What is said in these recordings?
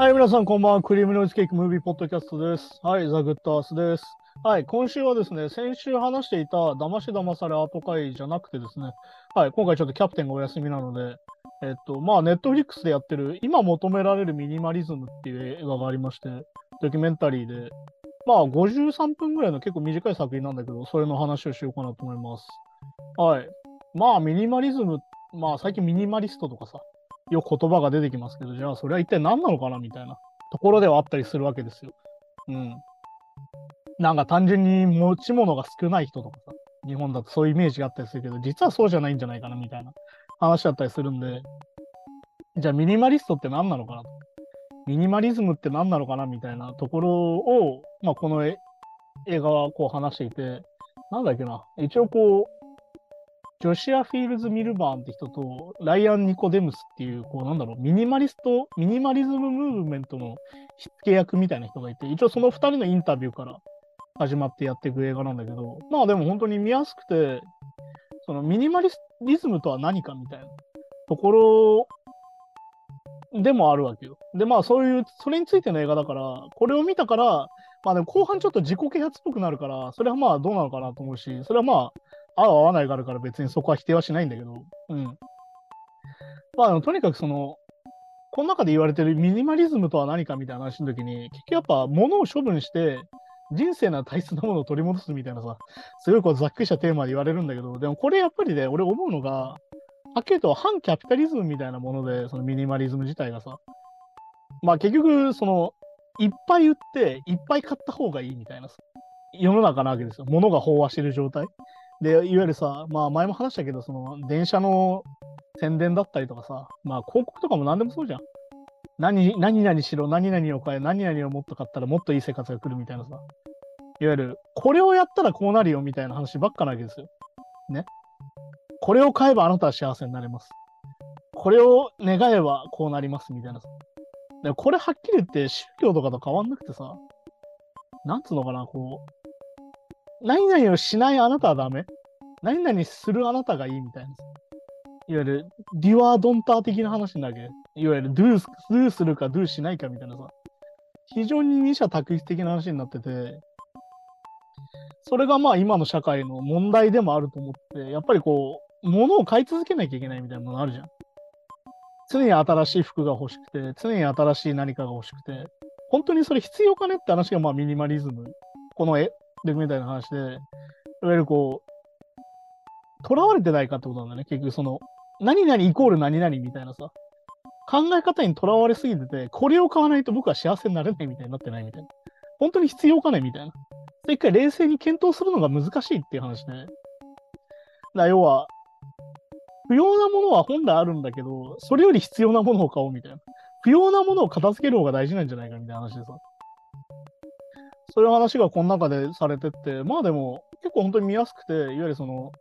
はい、皆さん、こんばんは。クリームノイズケーキムービーポッドキャストです。はい、ザ・グッドアースです。はい、今週はですね、先週話していた騙し騙されアート会じゃなくてですね、はい、今回ちょっとキャプテンがお休みなので、えっと、まあ、ネットフリックスでやってる、今求められるミニマリズムっていう映画がありまして、ドキュメンタリーで、まあ、53分ぐらいの結構短い作品なんだけど、それの話をしようかなと思います。はい。まあ、ミニマリズム、まあ、最近ミニマリストとかさ、よく言葉が出てきますけど、じゃあそれは一体何なのかなみたいなところではあったりするわけですよ。うん。なんか単純に持ち物が少ない人とかさ、日本だとそういうイメージがあったりするけど、実はそうじゃないんじゃないかなみたいな話だったりするんで、じゃあミニマリストって何なのかな。ミニマリズムって何なのかなみたいなところを、まあこの映画はこう話していて、なんだっけな、一応こう、ジョシア・フィールズ・ミルバーンって人と、ライアン・ニコデムスっていう、こう、なんだろう、ミニマリスト、ミニマリズムムーブメントの火付け役みたいな人がいて、一応その2人のインタビューから始まってやっていく映画なんだけど、まあでも本当に見やすくて、そのミニマリズムとは何かみたいなところでもあるわけよ。で、まあそういう、それについての映画だから、これを見たから、まあでも後半ちょっと自己啓発っぽくなるから、それはまあどうなのかなと思うし、それはまあ、合う合わないがあるから別にそこは否定はしないんだけど、うん。まあでもとにかくその、この中で言われてるミニマリズムとは何かみたいな話の時に、結局やっぱ物を処分して、人生の大切なものを取り戻すみたいなさ、すごいこうざっくりしたテーマで言われるんだけど、でもこれやっぱりね、俺思うのが、はっきりと反キャピタリズムみたいなもので、そのミニマリズム自体がさ、まあ結局、その、いっぱい売って、いっぱい買った方がいいみたいなさ、世の中なわけですよ。物が飽和してる状態。で、いわゆるさ、まあ前も話したけど、その電車の宣伝だったりとかさ、まあ広告とかも何でもそうじゃん。何、何々しろ、何々を買え、何々をもっと買ったらもっといい生活が来るみたいなさ。いわゆる、これをやったらこうなるよみたいな話ばっかなわけですよ。ね。これを買えばあなたは幸せになれます。これを願えばこうなりますみたいなさ。でこれはっきり言って宗教とかと変わんなくてさ、なんつうのかな、こう、何々をしないあなたはダメ何々するあなたがいいみたいな。いわゆる、デュアードンター的な話になわけ。いわゆる、ドゥー、ドゥするかドゥーしないかみたいなさ。非常に二者択一的な話になってて、それがまあ今の社会の問題でもあると思って、やっぱりこう、物を買い続けなきゃいけないみたいなものあるじゃん。常に新しい服が欲しくて、常に新しい何かが欲しくて、本当にそれ必要かねって話がまあミニマリズム。この絵、ドキュメンタリーの話で、いわゆるこう、囚われてないかってことなんだね。結局その、何々イコール何々みたいなさ、考え方にとらわれすぎてて、これを買わないと僕は幸せになれないみたいになってないみたいな。本当に必要かねみたいな。一回冷静に検討するのが難しいっていう話ね。だ要は、不要なものは本来あるんだけど、それより必要なものを買おうみたいな。不要なものを片付ける方が大事なんじゃないかみたいな話でさ。そういう話がこの中でされてって、まあでも結構本当に見やすくて、いわゆるその、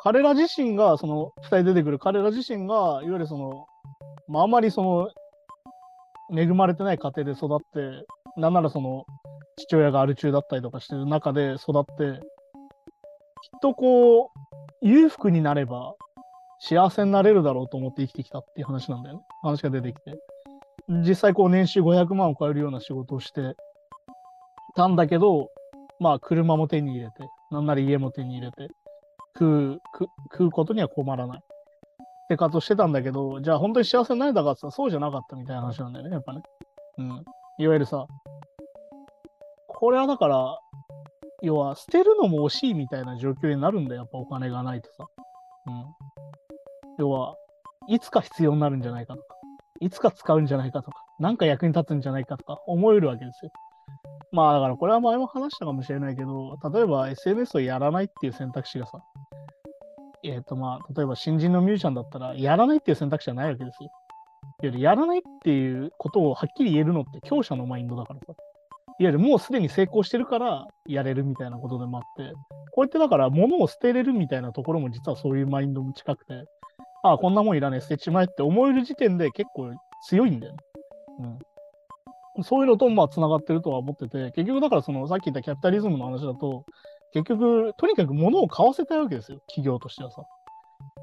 彼ら自身が、その、二人出てくる彼ら自身が、いわゆるその、まああまりその、恵まれてない家庭で育って、なんならその、父親がアル中だったりとかしてる中で育って、きっとこう、裕福になれば幸せになれるだろうと思って生きてきたっていう話なんだよね。話が出てきて。実際こう年収500万を超えるような仕事をしてたんだけど、まあ車も手に入れて、なんなら家も手に入れて、食う、食うことには困らない。生活をしてたんだけど、じゃあ本当に幸せになれたかって言ったらそうじゃなかったみたいな話なんだよね、やっぱね。うん。いわゆるさ、これはだから、要は捨てるのも惜しいみたいな状況になるんだよ、やっぱお金がないとさ。うん。要は、いつか必要になるんじゃないかとか、いつか使うんじゃないかとか、なんか役に立つんじゃないかとか思えるわけですよ。まあだからこれは前も話したかもしれないけど、例えば SNS をやらないっていう選択肢がさ、えっ、とまあ、例えば新人のミュージシャンだったら、やらないっていう選択肢はないわけですよ。いわゆるやらないっていうことをはっきり言えるのって強者のマインドだからさ。いわゆるもうすでに成功してるからやれるみたいなことでもあって、こうやってだから物を捨てれるみたいなところも実はそういうマインドも近くて、ああ、こんなもんいらねえ、捨てちまえって思える時点で結構強いんだよね。うん。そういうのとまあ繋がってるとは思ってて、結局だからそのさっき言ったキャピタリズムの話だと、結局とにかく物を買わせたいわけですよ、企業としてはさ。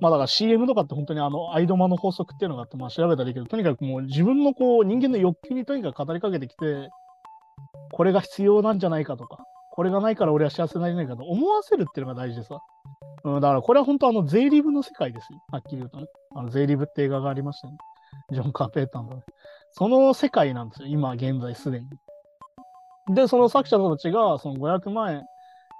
まあだから CM とかって本当にあの、アイドマの法則っていうのがあって、まあ調べたらいいけど、とにかくもう自分のこう、人間の欲求にとにかく語りかけてきて、これが必要なんじゃないかとか、これがないから俺は幸せになれないかと思わせるっていうのが大事でさ。うん、だからこれは本当あの、税理部の世界ですよ。はっきり言うとね。あの、税理部って映画がありましたよね。ジョン・カーペーターのね。その世界なんですよ、今現在すでに。で、その作者たちが、その500万円、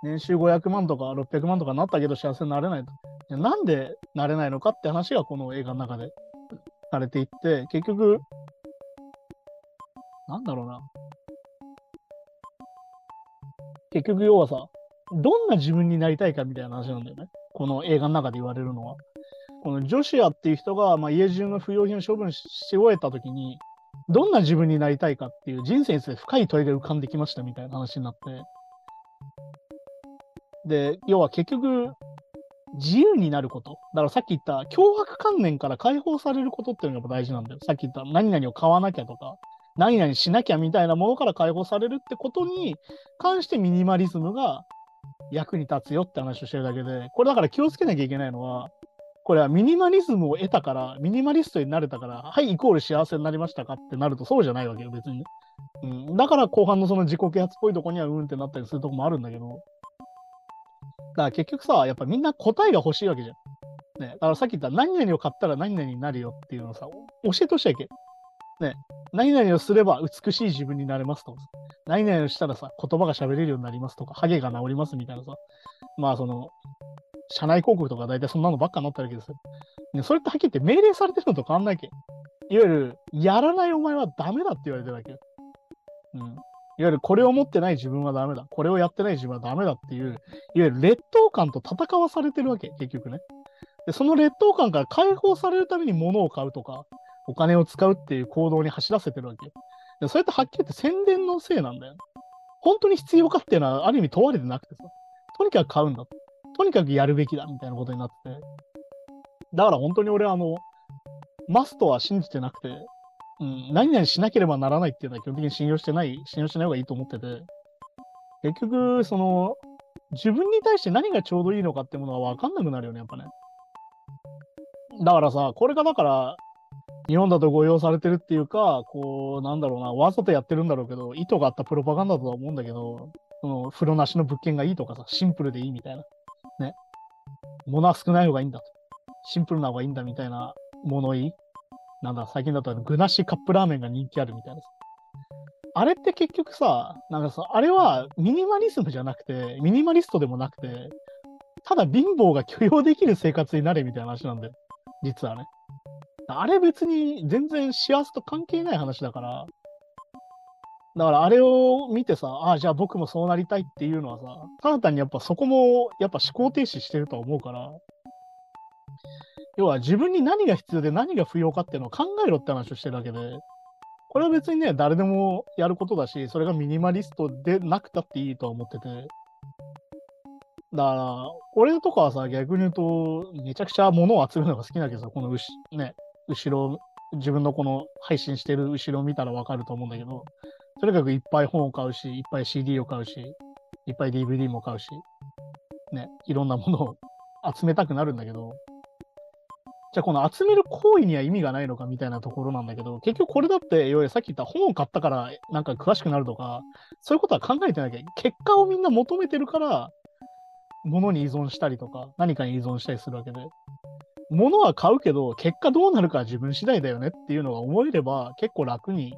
年収500万とか600万とかなったけど幸せになれないと。なんでなれないのかって話がこの映画の中でされていって、結局、なんだろうな。結局要はさ、どんな自分になりたいかみたいな話なんだよね。この映画の中で言われるのは。このジョシアっていう人が、まあ、家中の不要品を処分し終えたときに、どんな自分になりたいかっていう人生について深い問いが浮かんできましたみたいな話になって。で、要は結局、自由になること。だからさっき言った脅迫観念から解放されることっていうのが大事なんだよ。さっき言った何々を買わなきゃとか、何々しなきゃみたいなものから解放されるってことに関してミニマリズムが役に立つよって話をしてるだけで、これだから気をつけなきゃいけないのは、これはミニマリズムを得たから、ミニマリストになれたから、はい、イコール幸せになりましたかってなるとそうじゃないわけよ、別にね。うん、だから後半のその自己啓発っぽいとこにはうんってなったりするとこもあるんだけど、だから結局さ、やっぱみんな答えが欲しいわけじゃん。ね、だからさっき言った何々を買ったら何々になるよっていうのをさ、教えてほしいわけ。ね、何々をすれば美しい自分になれますとか、何々をしたらさ、言葉が喋れるようになりますとか、ハゲが治りますみたいなさ、まあその、社内広告とか大体そんなのばっかになったわけですよ。ね、それってはっきり言って命令されてるのと変わんないけん。いわゆる、やらないお前はダメだって言われてるわけよ。うん。いわゆる、これを持ってない自分はダメだ。これをやってない自分はダメだっていう、いわゆる劣等感と戦わされてるわけ、結局ね。で、その劣等感から解放されるために物を買うとか、お金を使うっていう行動に走らせてるわけよ。でそれってはっきり言って宣伝のせいなんだよ。本当に必要かっていうのはある意味問われてなくてさ、とにかく買うんだ。ととにかくやるべきだみたいなことになってて。だから本当に俺はあの、マストは信じてなくて、うん、何々しなければならないっていうのは基本的に信用してない、信用しない方がいいと思ってて、結局、その、自分に対して何がちょうどいいのかってものは分かんなくなるよね、やっぱね。だからさ、これがだから、日本だと誤用されてるっていうか、こう、なんだろうな、わざとやってるんだろうけど、意図があったプロパガンダだとは思うんだけど、その風呂なしの物件がいいとかさ、シンプルでいいみたいな。ね。物は少ない方がいいんだと。シンプルな方がいいんだみたいな物言い？なんだ、最近だと具なしカップラーメンが人気あるみたいなさ。あれって結局さ、なんかさ、あれはミニマリズムじゃなくて、ミニマリストでもなくて、ただ貧乏が許容できる生活になれみたいな話なんだよ。実はね。あれ別に全然幸せと関係ない話だから、だからあれを見てさ、ああ、じゃあ僕もそうなりたいっていうのはさ、ただ単にやっぱそこもやっぱ思考停止してると思うから、要は自分に何が必要で何が不要かっていうのを考えろって話をしてるだけで、これは別にね、誰でもやることだし、それがミニマリストでなくたっていいとは思ってて。だから、俺とかはさ、逆に言うと、めちゃくちゃ物を集めるのが好きだけどさ、この牛、ね、後ろ、自分のこの配信してる後ろを見たらわかると思うんだけど、とにかくいっぱい本を買うし、いっぱい CD を買うし、いっぱい DVD も買うし、ね、いろんなものを集めたくなるんだけど、じゃあこの集める行為には意味がないのかみたいなところなんだけど、結局これだって、要はさっき言った本を買ったからなんか詳しくなるとか、そういうことは考えてなきゃ、結果をみんな求めてるから、物に依存したりとか、何かに依存したりするわけで。物は買うけど、結果どうなるかは自分次第だよねっていうのが思えれば、結構楽に、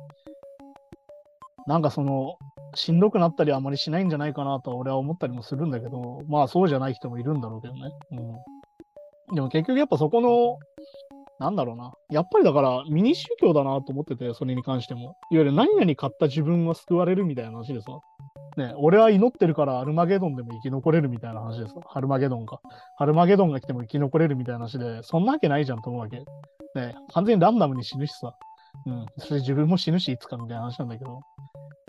なんかその、しんどくなったりあまりしないんじゃないかなと俺は思ったりもするんだけど、まあそうじゃない人もいるんだろうけどね。うん。でも結局やっぱそこの、なんだろうな。やっぱりだからミニ宗教だなと思ってて、それに関しても。いわゆる何々買った自分は救われるみたいな話でさ。ね、俺は祈ってるからアルマゲドンでも生き残れるみたいな話です。ハルマゲドンか。ハルマゲドンが来ても生き残れるみたいな話で、そんなわけないじゃんと思うわけ。ね、完全にランダムに死ぬしさ。うん。それ自分も死ぬし、いつかみたいな話なんだけど、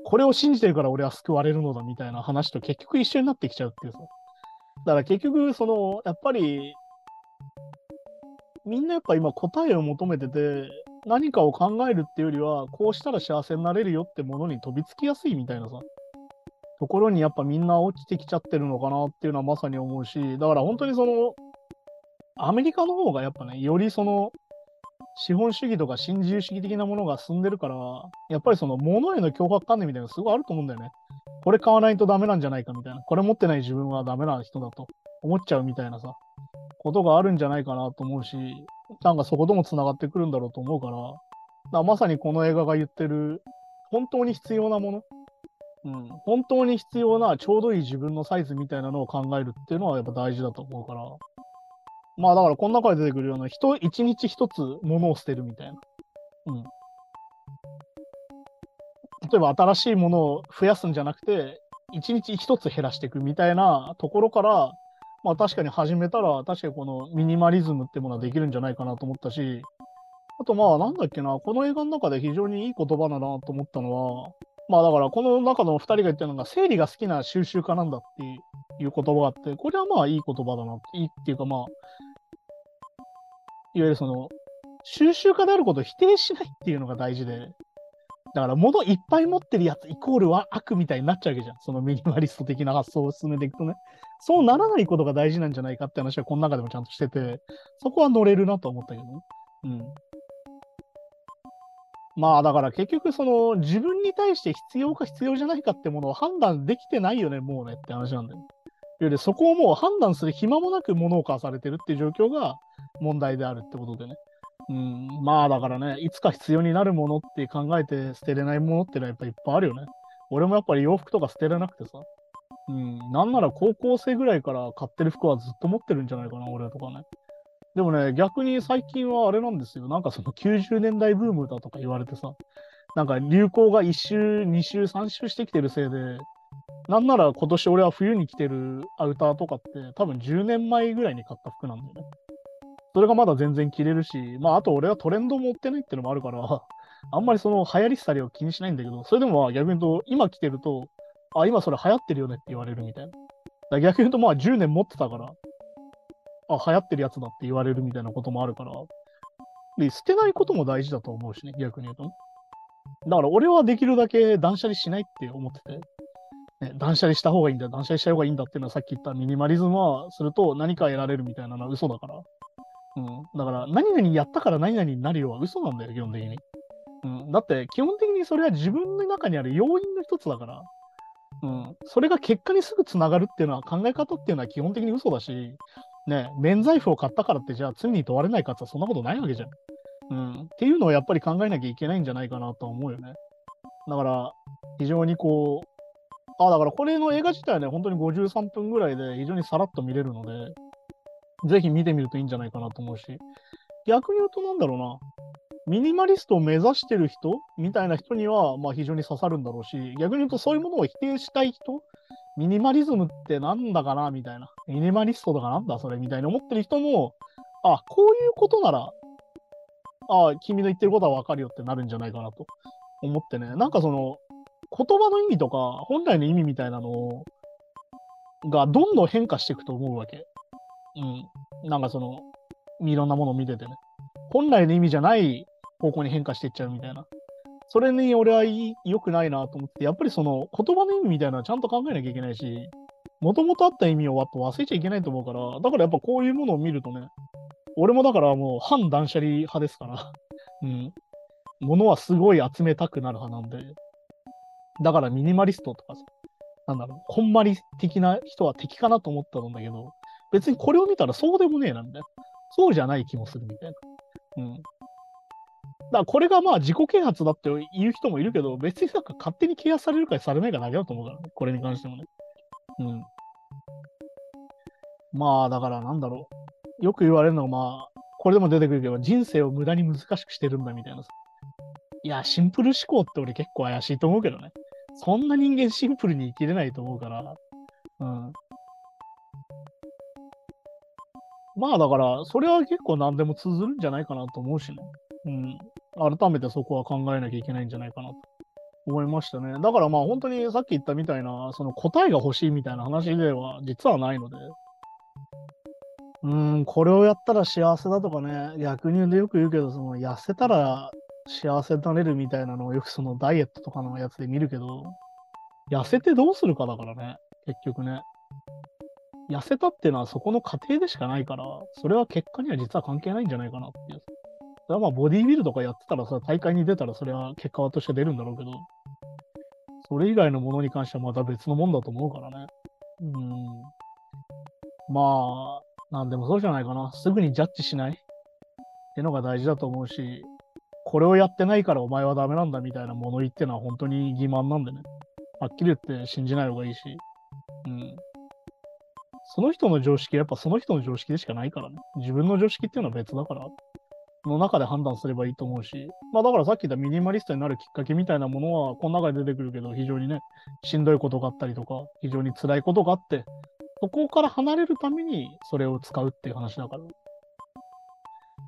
これを信じてるから俺は救われるのだみたいな話と結局一緒になってきちゃうっていうさ。だから結局、その、やっぱり、みんなやっぱ今答えを求めてて、何かを考えるっていうよりは、こうしたら幸せになれるよってものに飛びつきやすいみたいなさ。ところにやっぱみんな落ちてきちゃってるのかなっていうのはまさに思うし、だから本当にその、アメリカの方がやっぱね、よりその、資本主義とか新自由主義的なものが進んでるから、やっぱりその物への脅迫観念みたいなのすごいあると思うんだよね。これ買わないとダメなんじゃないかみたいな。これ持ってない自分はダメな人だと思っちゃうみたいなさ、ことがあるんじゃないかなと思うし、なんかそことも繋がってくるんだろうと思うから、からまさにこの映画が言ってる、本当に必要なもの、うん、本当に必要なちょうどいい自分のサイズみたいなのを考えるっていうのはやっぱ大事だと思うから、まあだからこの中で出てくるような人、一日一つ物を捨てるみたいな。うん。例えば新しいものを増やすんじゃなくて、一日一つ減らしていくみたいなところから、まあ確かに始めたら、確かにこのミニマリズムってものはできるんじゃないかなと思ったし、あとまあなんだっけな、この映画の中で非常にいい言葉だなと思ったのは、まあだからこの中の2人が言ってるのが、生理が好きな収集家なんだっていう言葉があって、これはまあいい言葉だな、いいっていうかまあ、いわゆるその、収集家であることを否定しないっていうのが大事で、だから物いっぱい持ってるやつイコールは悪みたいになっちゃうわけじゃん。そのミニマリスト的な発想を進めていくとね。そうならないことが大事なんじゃないかって話はこの中でもちゃんとしてて、そこは乗れるなと思ったけどね。うん。まあだから結局その自分に対して必要か必要じゃないかってものを判断できてないよね、もうねって話なんだよ。よりそこをもう判断する暇もなく物を買わされてるっていう状況が問題であるってことでね。うん、まあだからね、いつか必要になるものって考えて捨てれないものってのはやっぱいっぱいあるよね。俺もやっぱり洋服とか捨てれなくてさ。うん、なんなら高校生ぐらいから買ってる服はずっと持ってるんじゃないかな、俺とかね。でもね、逆に最近はあれなんですよ。なんかその90年代ブームだとか言われてさ、なんか流行が1周、2周、3周してきてるせいで、なんなら今年俺は冬に着てるアウターとかって多分10年前ぐらいに買った服なんだよね。それがまだ全然着れるし、まあ、あと俺はトレンドも追ってないっていうのもあるから、あんまりその流行り廃りを気にしないんだけど、それでも逆に言うと、今着てると、あ、今それ流行ってるよねって言われるみたいな。だ逆に言うと、まあ10年持ってたから、あ、流行ってるやつだって言われるみたいなこともあるから、で、捨てないことも大事だと思うしね、逆に言うと。だから俺はできるだけ断捨離しないって思ってて、ね、断捨離した方がいいんだ、断捨離した方がいいんだっていうのはさっき言ったミニマリズムはすると何か得られるみたいなのは嘘だから。うん。だから、何々やったから何々になるよは嘘なんだよ、基本的に。うん。だって、基本的にそれは自分の中にある要因の一つだから。うん。それが結果にすぐつながるっていうのは考え方っていうのは基本的に嘘だし、ね、免罪符を買ったからってじゃあ罪に問われないかってそんなことないわけじゃん。うん。っていうのをやっぱり考えなきゃいけないんじゃないかなと思うよね。だから、非常にこう、あ、だからこれの映画自体はね、本当に53分ぐらいで非常にさらっと見れるので、ぜひ見てみるといいんじゃないかなと思うし、逆に言うとなんだろうな、ミニマリストを目指してる人みたいな人には、まあ非常に刺さるんだろうし、逆に言うとそういうものを否定したい人？ミニマリズムってなんだかなみたいな。ミニマリストとかなんだ？それみたいに思ってる人も、あ、こういうことなら、あ、君の言ってることはわかるよってなるんじゃないかなと思ってね。なんかその、言葉の意味とか、本来の意味みたいなのがどんどん変化していくと思うわけ。うん。なんかその、いろんなものを見ててね。本来の意味じゃない方向に変化していっちゃうみたいな。それに俺は良くないなと思って、やっぱりその言葉の意味みたいなのはちゃんと考えなきゃいけないし、もともとあった意味を忘れちゃいけないと思うから、だからやっぱこういうものを見るとね、俺もだからもう反断捨離派ですから、うん。物はすごい集めたくなる派なんで、だからミニマリストとかさ、なんだろう、こんまり的な人は敵かなと思ったんだけど、別にこれを見たらそうでもねえなんだよ。そうじゃない気もするみたいな。うん。だからこれがまあ自己啓発だって言う人もいるけど、別になんか勝手に啓発されるかされないかだけだと思うからね。これに関してもね。うん。まあだからなんだろう。よく言われるのはまあ、これでも出てくるけど、人生を無駄に難しくしてるんだみたいなさ。いや、シンプル思考って俺結構怪しいと思うけどね。そんな人間シンプルに生きれないと思うから。うん。まあだから、それは結構何でも通ずるんじゃないかなと思うしね。うん。改めてそこは考えなきゃいけないんじゃないかなと思いましたね。だからまあ本当にさっき言ったみたいな、その答えが欲しいみたいな話では実はないので。うん、これをやったら幸せだとかね、逆に言うとよく言うけど、その痩せたら幸せになれるみたいなのをよくそのダイエットとかのやつで見るけど、痩せてどうするかだからね、結局ね。痩せたっていうのはそこの過程でしかないから、それは結果には実は関係ないんじゃないかなっていう。それはまあボディービルとかやってたらさ、大会に出たらそれは結果として出るんだろうけど、それ以外のものに関してはまた別のもんだと思うからね。うん。まあ、なんでもそうじゃないかな。すぐにジャッジしないってのが大事だと思うし、これをやってないからお前はダメなんだみたいな物言ってのは本当に欺瞞なんでね。はっきり言って信じない方がいいし。うん。その人の常識はやっぱその人の常識でしかないからね。自分の常識っていうのは別だから。の中で判断すればいいと思うし。まあだからさっき言ったミニマリストになるきっかけみたいなものは、この中で出てくるけど、非常にね、しんどいことがあったりとか、非常に辛いことがあって、そこから離れるためにそれを使うっていう話だから。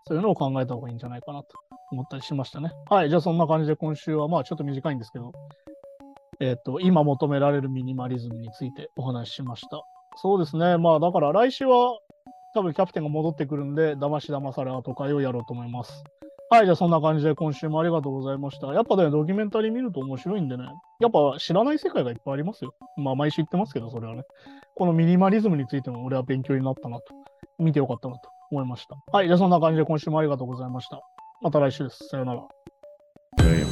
そういうのを考えた方がいいんじゃないかなと思ったりしましたね。はい。じゃあそんな感じで今週はまあちょっと短いんですけど、えっ、と、今求められるミニマリズムについてお話ししました。そうですね。まあだから来週は多分キャプテンが戻ってくるんで、騙し騙され後会をやろうと思います。はい。じゃあそんな感じで今週もありがとうございました。やっぱね、ドキュメンタリー見ると面白いんでね。やっぱ知らない世界がいっぱいありますよ。まあ毎週言ってますけど、それはね。このミニマリズムについても俺は勉強になったなと。見てよかったなと思いました。はい。じゃあそんな感じで今週もありがとうございました。また来週です。さようなら。